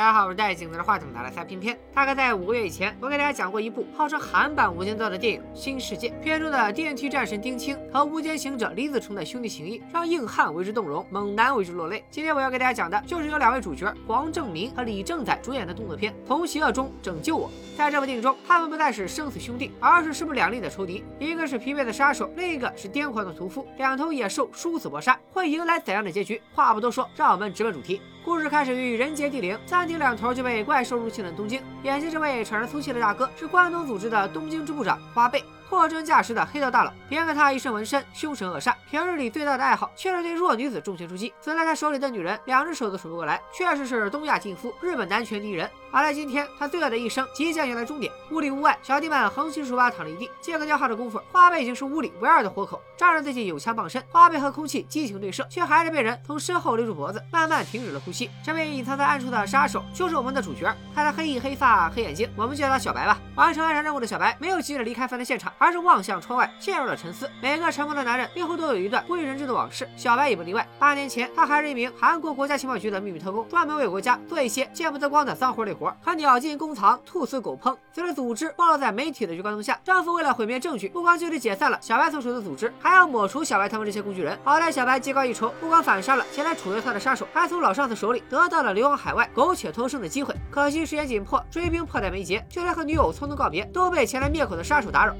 大家好，我是戴镜子的话筒拿来塞片片。大概在五个月以前，我给大家讲过一部号称韩版《无间道》的电影《新世界》。片中的电梯战神丁青和无间行者李子成的兄弟情谊，让硬汉为之动容，猛男为之落泪。今天我要给大家讲的，就是由两位主角黄正明和李正宰主演的动作片《从邪恶中拯救我》。在这部电影中，他们不再是生死兄弟，而是势不两立的仇敌。一个是疲惫的杀手，另一个是癫狂的屠夫。两头野兽殊死搏杀，会迎来怎样的结局？话不多说，让我们直奔主题。故事开始于人杰地灵，三天两头就被怪兽入侵的东京。眼前这位喘着粗气的大哥，是关东组织的东京支部长花贝。货真价实的黑道大佬，别看他一身纹身，凶神恶煞，平日里最大的爱好却是对弱女子重拳出击。死在他手里的女人，两只手都数不过来，确实是东亚劲夫，日本男拳第一人。而在今天，他罪恶的一生即将迎来终点。屋里屋外，小弟们横七竖八躺了一地。借个尿号的功夫，花呗已经是屋里唯二的活口，仗着自己有枪傍身，花呗和空气激情对射，却还是被人从身后勒住脖子，慢慢停止了呼吸。这位隐藏在暗处的杀手，就是我们的主角。看他黑衣黑发黑眼睛，我们就叫他小白吧。完成暗杀任务的小白，没有急着离开犯罪现场，而是望向窗外。陷入了沉思。每个成功的男人背后都有一段不为人知的往事，小白也不例外。八年前，他还是一名韩国国家情报局的秘密特工，专门为国家做一些见不得光的脏活累活，和鸟进弓藏，兔死狗烹。随着组织暴露在媒体的聚光灯下，政府为了毁灭证据，不光就地解散了小白所属的组织，还要抹除小白他们这些工具人。好在小白技高一筹，不光反杀了前来处决他的杀手，还从老上司手里得到了流亡海外、苟且偷生的机会。可惜时间紧迫，追兵迫在眉睫，就连和女友匆匆告别，都被前来灭口的杀手打扰。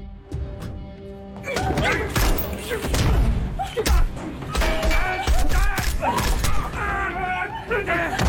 Yeah.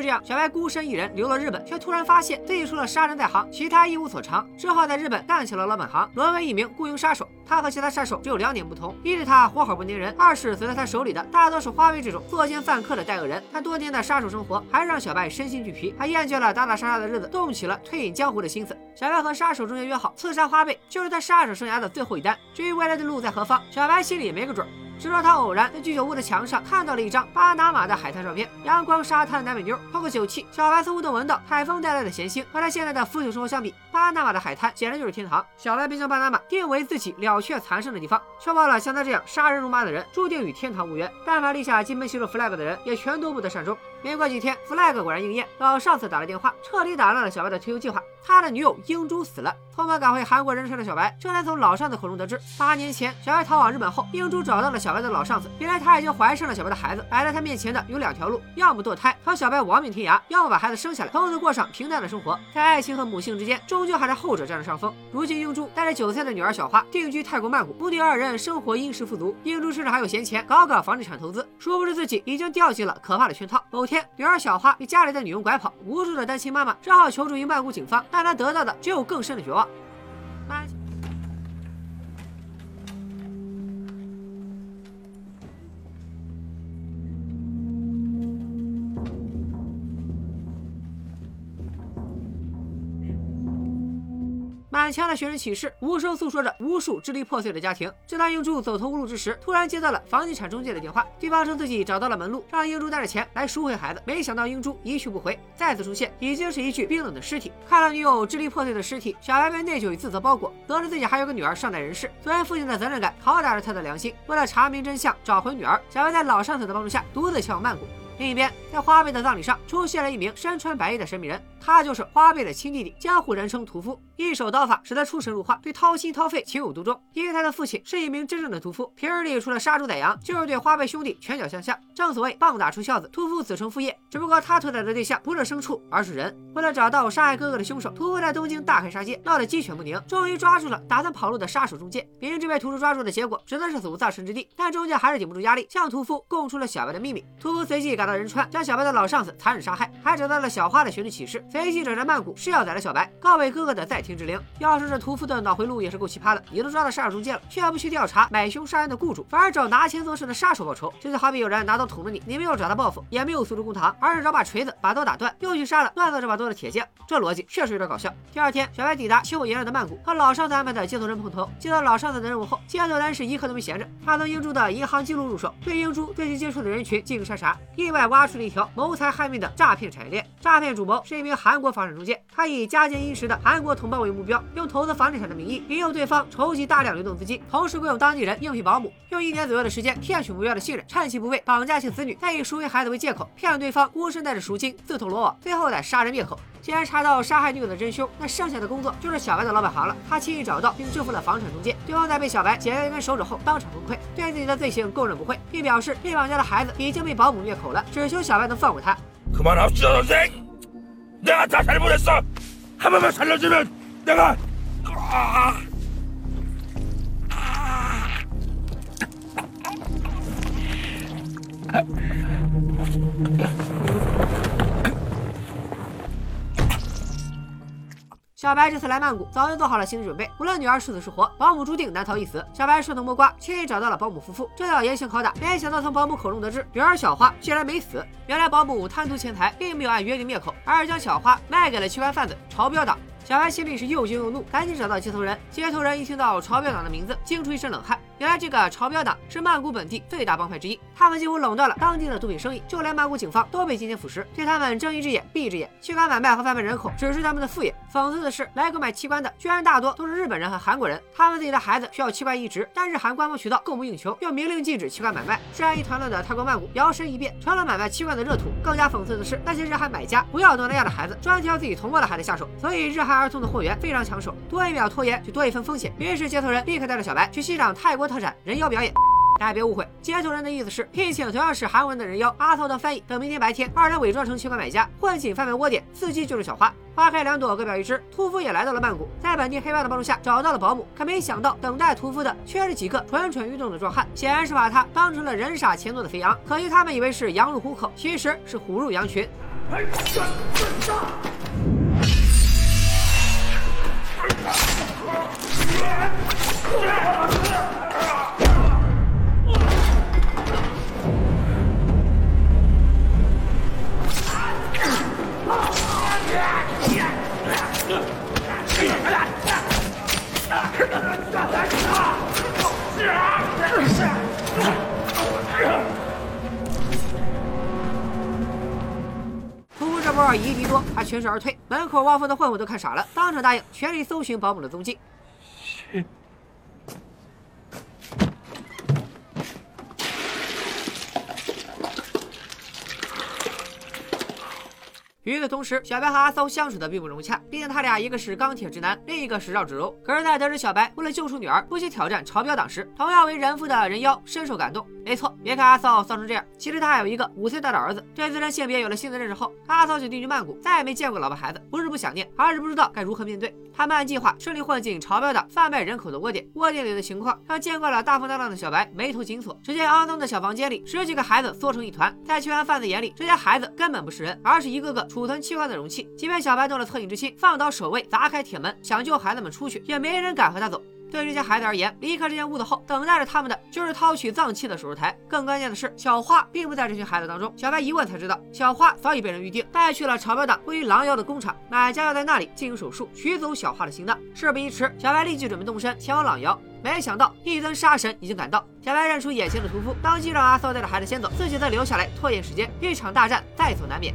就这样，小白孤身一人流落日本，却突然发现自己除了杀人在行，其他一无所长，只好在日本干起了老本行，沦为一名雇佣杀手。他和其他杀手只有两点不同：一是他活好不粘人；二是死在他手里的大多是花呗这种作奸犯科的带恶人。但多年的杀手生活还是让小白身心俱疲，他厌倦了打打杀杀的日子，动起了退隐江湖的心思。小白和杀手中间约好，刺杀花呗就是他杀手生涯的最后一单。至于未来的路在何方，小白心里也没个准儿。直到他偶然在居酒屋的墙上看到了一张巴拿马的海滩照片，阳光沙滩的南美妞，透过酒气，小白似乎都闻到海风带来的咸腥。和他现在的腐朽生活相比，巴拿马的海滩简直就是天堂。小白便将巴拿马定为自己了却残生的地方，却忘了像他这样杀人如麻的人注定与天堂无缘。但凡立下金盆洗手 flag 的人，也全都不得善终。没过几天，flag 果然应验，老上司。打了电话，彻底打乱了小白的退休计划。他的女友英珠死了。匆忙赶回韩国人生的小白，这才从老上司。口中得知，八年前小白逃往日本后，英珠找到了小白的老上司。原来他已经怀上了小白的孩子，摆在他面前的有两条路：要么堕胎和小白亡命天涯，要么把孩子生下来，从此过上平淡的生活。在爱情和母性之间，终究还是后者占了上风。如今英珠带着韭菜的女儿小花定居泰国曼谷，母女二人生活殷实富足。英珠甚至还有闲钱，搞搞房地产投资，殊不知自己已经掉进了可怕的圈套。某天，女儿小花被家里的女佣拐跑，无助的单亲妈妈只好求助于曼谷警方，但她得到的只有更深的绝望。妈。满墙的寻人启事，无声诉说着无数支离破碎的家庭。正当英珠走投无路之时，突然接到了房地产中介的电话，对方称自己找到了门路，让英珠带着钱来赎回孩子。没想到英珠一去不回，再次出现已经是一具冰冷的尸体。看到女友支离破碎的尸体，小白被内疚与自责包裹，得知自己还有个女儿尚在人世，作为父亲的责任感拷打着他的良心。为了查明真相，找回女儿，小白在老上司的帮助下，独自前往曼谷。另一边，在花贝的葬礼上，出现了一名身穿白衣的神秘人，他就是花呗的亲弟弟，江湖人称屠夫，一手刀法使他出神入化，对掏心掏肺情有独钟。因为他的父亲是一名真正的屠夫，平日里除了杀猪宰羊，就是对花呗兄弟拳脚相向。正所谓棒打出孝子，屠夫子承父业。只不过他屠宰的对象不是牲畜，而是人。为了找到杀害哥哥的凶手，屠夫在东京大开杀戒，闹得鸡犬不宁，终于抓住了打算跑路的杀手中介。明知被屠夫抓住的结果只能是死无葬身之地，但中介还是顶不住压力，向屠夫供出了小白的秘密。屠夫随即赶到仁川，将小白的老上司残忍杀害，还找到了小花的寻人启事。随即找着曼谷是要宰了小白，告慰哥哥的在天之灵。要说这屠夫的脑回路也是够奇葩的，你都抓到杀手中介了，却不去调查买凶杀人的雇主，反而找拿钱做事的杀手报仇。这就好比有人拿刀捅了你，你没有找他报复，也没有诉诸公堂，而是找把锤子把刀打断，又去杀了锻造这把刀的铁匠。这逻辑确实有点搞笑。第二天，小白抵达气候炎热的曼谷，和老上司安排的接头人碰头。接到老上司的任务后，接头人是一刻都没闲着，他从英珠的银行记录入手，对英珠最近接触的人群进行筛查，意外挖出了一条谋财害命的诈骗产业链。诈骗主谋是一名韩国房产中介，他以家境殷实的韩国同胞为目标，用投资房地产的名义引诱对方筹集大量流动资金，同时雇佣当地人应聘保姆，用一年左右的时间骗取目标的信任，趁其不备绑架其子女，再以赎回孩子为借口骗对方孤身带着赎金自投罗网，最后再杀人灭口。既然查到杀害女友的真凶，那剩下的工作就是小白的老本行了。他轻易找到并制服了房产中介，对方在被小白剪掉一根手指后当场崩溃，对自己的罪行供认不讳，并表示被绑架的孩子已经被保姆灭口了，只求小白能放过他。 그만합시다선생내가 다 잘못했어 한 번만 살려주면 내가 小白这次来曼谷，早就做好了心理准备。无论女儿是死是活，保姆注定难逃一死。小白顺藤摸瓜，轻易找到了保姆夫妇，正要严刑拷打，没想到从保姆口中得知，女儿小花竟然没死。原来保姆贪图钱财，并没有按约定灭口，而是将小花卖给了器官贩子朝标党。小白心里是又惊又怒，赶紧找到接头人。接头人一听到朝标党的名字，惊出一身冷汗。原来这个朝标党是曼谷本地最大帮派之一，他们几乎垄断了当地的毒品生意，就连曼谷警方都被进行腐蚀，对他们睁一只眼闭一只眼。器官买卖和贩卖人口只是他们的副业。讽刺的是，来购买器官的居然大多都是日本人和韩国人，他们自己的孩子需要器官移植，但日韩官方渠道供不应求，又明令禁止器官买卖。治安一团乱的泰国曼谷摇身一变成了买卖器官的热土。更加讽刺的是，那些日韩买家不要东南亚的孩子，专挑自己同胞的孩子下手，所以日韩儿童的货源非常抢手，多一秒拖延就多一分风险。于是接头人立刻带着小白去欣赏泰国特产人妖表演。大家别误会，接头人的意思是聘请同样是韩文的人妖阿涛当翻译，等明天白天二人伪装成器官买家，混进贩卖窝点，伺机救出小花。花开两朵，各表一枝。屠夫也来到了曼谷，在本地黑帮的帮助下找到了保姆，可没想到等待屠夫的却是几个蠢蠢欲动的壮汉，显然是把他当成了人傻钱多的肥羊。可惜他们以为是羊入虎口，其实是虎入羊群。屠夫这波以一敌多，还全身而退，门口望风的混混都看傻了，当场答应全力搜寻保姆的踪迹。与此同时，小白和阿骚相处的并不融洽，毕竟他俩一个是钢铁直男，另一个是绕指柔。可是，在得知小白为了救出女儿不惜挑战朝标党时，同样为人父的人妖深受感动。没错，别看阿骚骚成这样，其实他还有一个五岁大的儿子。对自身性别有了新的认识后，阿骚就定居曼谷，再也没见过老婆孩子。不是不想念，而是不知道该如何面对。他们按计划顺利混进朝标党贩卖人口的窝点，窝点里的情况让见惯了大风大浪的小白眉头紧锁。只见肮脏的小房间里，十几个孩子缩成一团，在器官贩子眼里，这些孩子根本不是人，而是一个个出储存器官的容器。即便小白动了恻隐之心，放倒守卫，砸开铁门，想救孩子们出去，也没人敢和他走。对这些孩子而言，离开这间屋子后，等待着他们的就是掏取脏器的手术台。更关键的是，小花并不在这群孩子当中。小白一问才知道，小花早已被人预定，带去了朝标党位于狼妖的工厂，买家要在那里进行手术，取走小花的心脏。事不宜迟，小白立即准备动身前往狼妖。没想到，一尊杀神已经赶到。小白认出眼前的屠夫，当即让阿骚带着孩子先走，自己则留下来拖延时间。一场大战在所难免。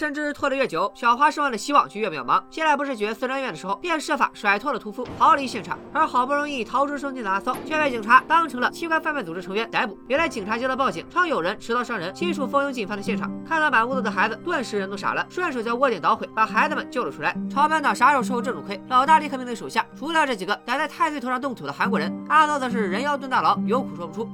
深知拖得越久，小花生完的希望就越渺茫。现在不是解决私人院的时候，便设法甩脱了屠夫，逃离现场。而好不容易逃出生天的阿骚，却被警察当成了器官贩卖组织成员逮捕。原来警察接到报警，称有人持刀伤人，亲属蜂拥进犯的现场。看到满屋子的孩子，顿时人都傻了，顺手将窝点捣毁，把孩子们救了出来。朝班长啥时候吃过这种亏？老大立刻命令手下除掉这几个敢在太岁头上动土的韩国人。阿骚则是人妖蹲大牢，有苦说不出。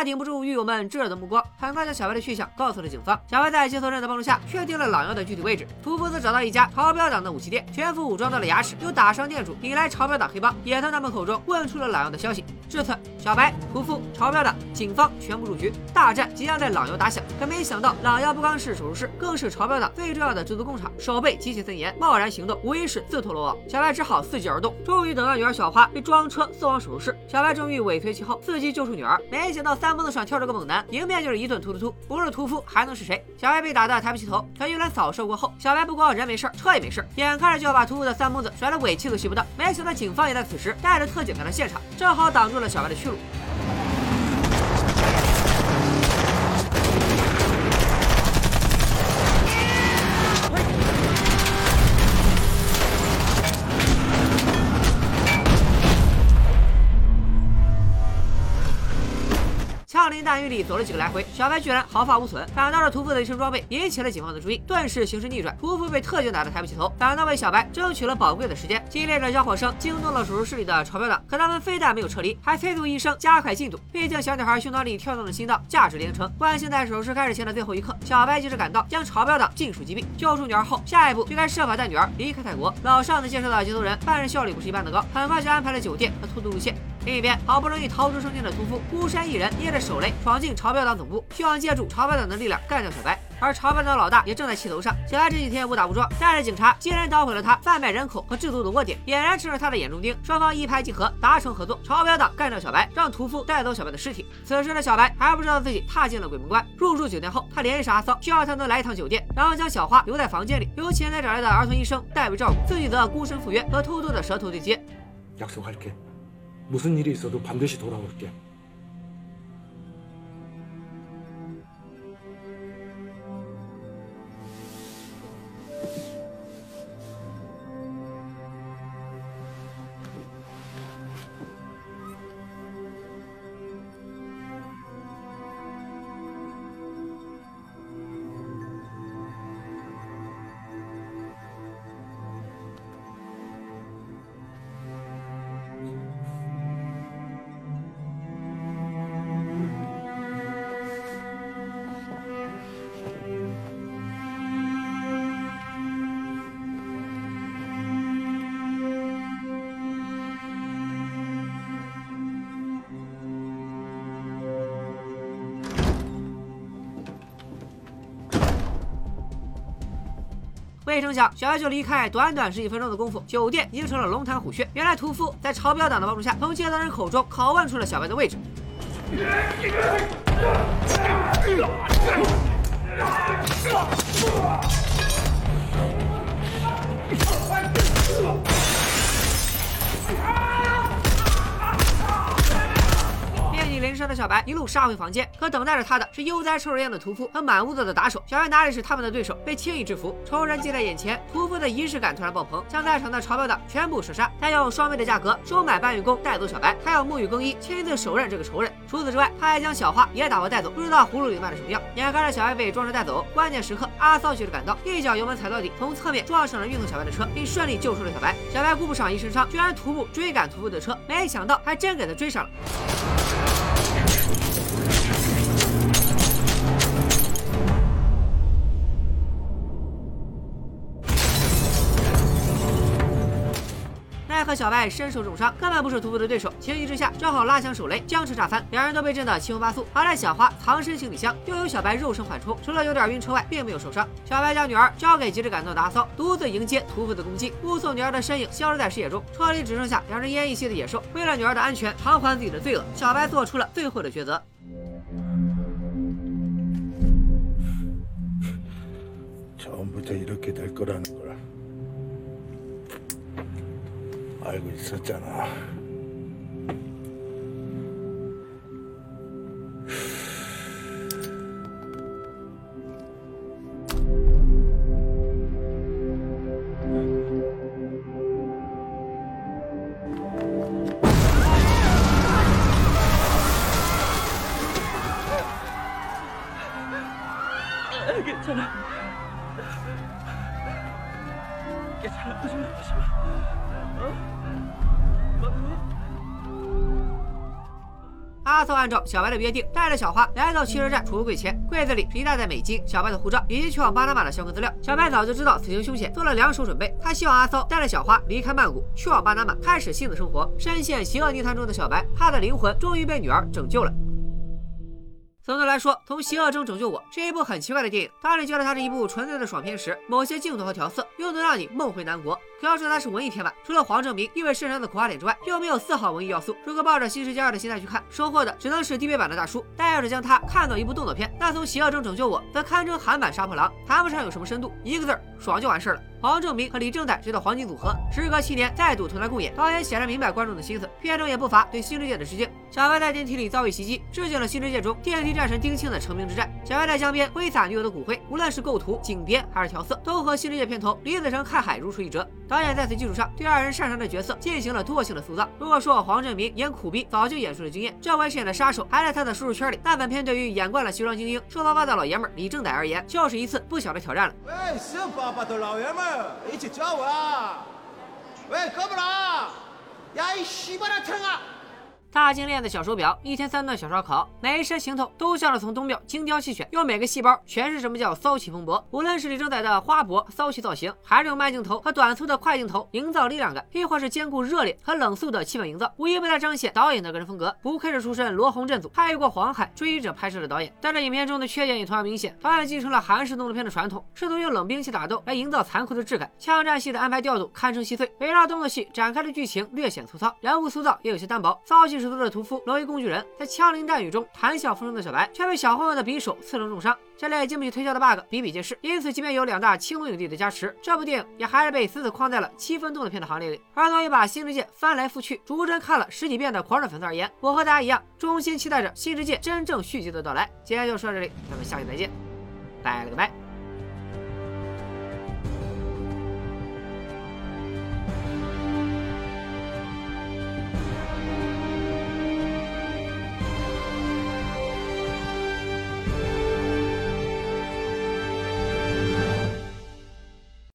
他顶不住狱友们炙热的目光，很快将小白的去向告诉了警方。小白在接头人的帮助下，确定了老妖的具体位置。屠夫则找到一家朝标党的武器店，全副武装到了牙齿，又打伤店主，引来朝标党黑帮，也从他们口中问出了老妖的消息。至此，小白、屠夫、朝标的、警方全部入局，大战即将在老妖打响。可没想到，老妖不光是手术室，更是朝标的最重要的制毒工厂，守备极其森严，贸然行动无疑是自投罗网。小白只好伺机而动。终于等到女儿小花被装车送往手术室，小白终于尾随其后，伺机救出女儿。没想到。三蹦子上跳着个猛男，迎面就是一顿突突突，不是屠夫还能是谁？小白被打得抬不起头，可一轮扫射过后，小白不光人没事，车也没事，眼看着就要把屠夫的三蹦子甩得尾气都吸不到，没想到警方也在此时带着特警赶到现场，正好挡住了小白的去路。林弹雨里走了几个来回，小白居然毫发无损，反倒是屠夫的一身装备引起了警方的注意，顿时形势逆转，屠夫被特警打得抬不起头，反倒为小白争取了宝贵的时间。激烈的交火声惊动了手术室里的朝标党，可他们非但没有撤离，还催促医生加快进度。毕竟小女孩胸膛里跳动的心脏价值连城，万幸在手术室开始前的最后一刻，小白及时赶到，将朝标党尽数击毙，救出女儿后，下一步就该设法带女儿离开泰国。老上子介绍的接头人办事效率不是一般的高，很快就安排了酒店和突突路线。另一边，好不容易逃出生天的屠夫，孤身一人捏着手雷闯进朝标党总部，希望借助朝标党的力量干掉小白。而朝标党老大也正在气头上，小白这几天误打误撞，带着警察竟然捣毁了他贩卖人口和制毒的窝点，俨然成了他的眼中钉。双方一拍即合，达成合作，朝标党干掉小白，让屠夫带走小白的尸体。此时的小白还不知道自己踏进了鬼门关。入住酒店后，他联系阿骚，需要他能来一趟酒店，然后将小花留在房间里，由前台找来的儿童医生代为照顾，自己则孤身赴约，和偷偷的舌头对接。 무슨 일이 있어도 반드시 돌아올게. 没成想，小白就离开，短短十几分钟的功夫，酒店已经成了龙潭虎穴。原来屠夫在朝标党的帮助下，从接头人口中拷问出了小白的位置。小白一路杀回房间，可等待着他的是悠哉抽着烟的屠夫和满屋子的打手。小白哪里是他们的对手，被轻易制服。仇人近在眼前，屠夫的仪式感突然爆棚，将在场的朝标党全部射杀。他用双倍的价格收买搬运工带走小白，他要沐浴更衣，亲自手刃这个仇人。除此之外，他还将小花也打包带走，不知道葫芦里卖的什么药。眼看着小白被装车带走，关键时刻阿骚及时赶到，一脚油门踩到底，从侧面撞上了运送小白的车，并顺利救出了小白。小白顾不上一身伤，居然徒步追赶屠夫的车，没想到还真给他追上了。小白身受重伤，根本不是屠夫的对手，情急之下正好拉响手雷，将车炸翻，两人都被震得七荤八素。好在小花藏身行李箱，又有小白肉身缓冲，除了有点晕车外，并没有受伤。小白将女儿交给急着赶到的阿骚，独自迎接屠夫的攻击，目送女儿的身影消失在视野中。车里只剩下两只奄奄一息的野兽。为了女儿的安全，偿还自己的罪恶，小白做出了最后的抉择。 알고 있었잖아. 괜찮아. 阿骚按照小白的约定，带着小花来到汽车站储物柜前，柜子里是一大袋美金、小白的护照以及去往巴拿马的相关资料。小白早就知道此行凶险，做了两手准备。他希望阿骚带着小花离开曼谷，去往巴拿马，开始新的生活。深陷邪恶泥潭中的小白，他的灵魂终于被女儿拯救了。总的来说，从《邪恶中拯救我》是一部很奇怪的电影。当你觉得它是一部纯粹的爽片时，某些镜头和调色又能让你梦回南国。可要说它是文艺片吧，除了黄正明意味深长的苦瓜脸之外，又没有丝毫文艺要素。如果抱着《新世界二》的心态去看，收获的只能是低配版的大叔。但要是将它看作一部动作片，那从《邪恶中拯救我》则堪称韩版《杀破狼》，谈不上有什么深度，一个字儿爽就完事儿了。黄正明和李正宰这对黄金组合，时隔七年再度同台共演，导演显然明白观众的心思，片中也不乏对《新世界》的致敬。小白在电梯里遭遇袭击，致敬了《新世界》中电梯战神丁庆的成名之战。小白在江边挥洒女友的骨灰，无论是构图、景别还是调色，都和《新世界》片头李子成看海如出一辙。导演在此基础上对二人擅长的角色进行了突破性的塑造。如果说黄正明演苦逼早就演出了经验，这回饰演的杀手还在他的舒适圈里，那本片对于演惯了西装精英、瘦巴巴的老爷们李正宰而言，就是一次不小的挑战了。喂，瘦巴巴的老爷们，一起叫我啊！喂，哥们儿，呀，西巴拉疼啊！大金链子、小手表，一天三顿小烧烤，每一身行头都像是从东庙精雕细选，用每个细胞诠释什么叫骚气蓬勃。无论是李正宰的花博骚气造型，还是用慢镜头和短促的快镜头营造力量感，亦或是兼顾热烈和冷肃的气氛营造，无一不在彰显导演的个人风格。不愧是出身罗红镇组、参与过《黄海》《追忆者》拍摄的导演，但这影片中的缺点也同样明显。导演继承了韩式动作片的传统，试图用冷兵器打斗来营造残酷的质感。枪战戏的安排调度堪称稀碎，围绕动作戏展开的剧情略显粗糙，人物塑造也有些单薄。骚气十足的屠夫罗工具人，在枪林弹雨中谈笑风生的小白，却被小混混的匕首刺成重伤。这类经不起推敲的 bug 比比皆是。因此，即便有两大青龙影帝的加持，这部电影也还是被死死框在了七分动作片的行列里。而作为把新世界翻来覆去、逐帧看了十几遍的狂热粉丝而言，我和大家一样，衷心期待着新世界真正续集的到来。今天就说到这里，咱们下期再见，拜了个拜。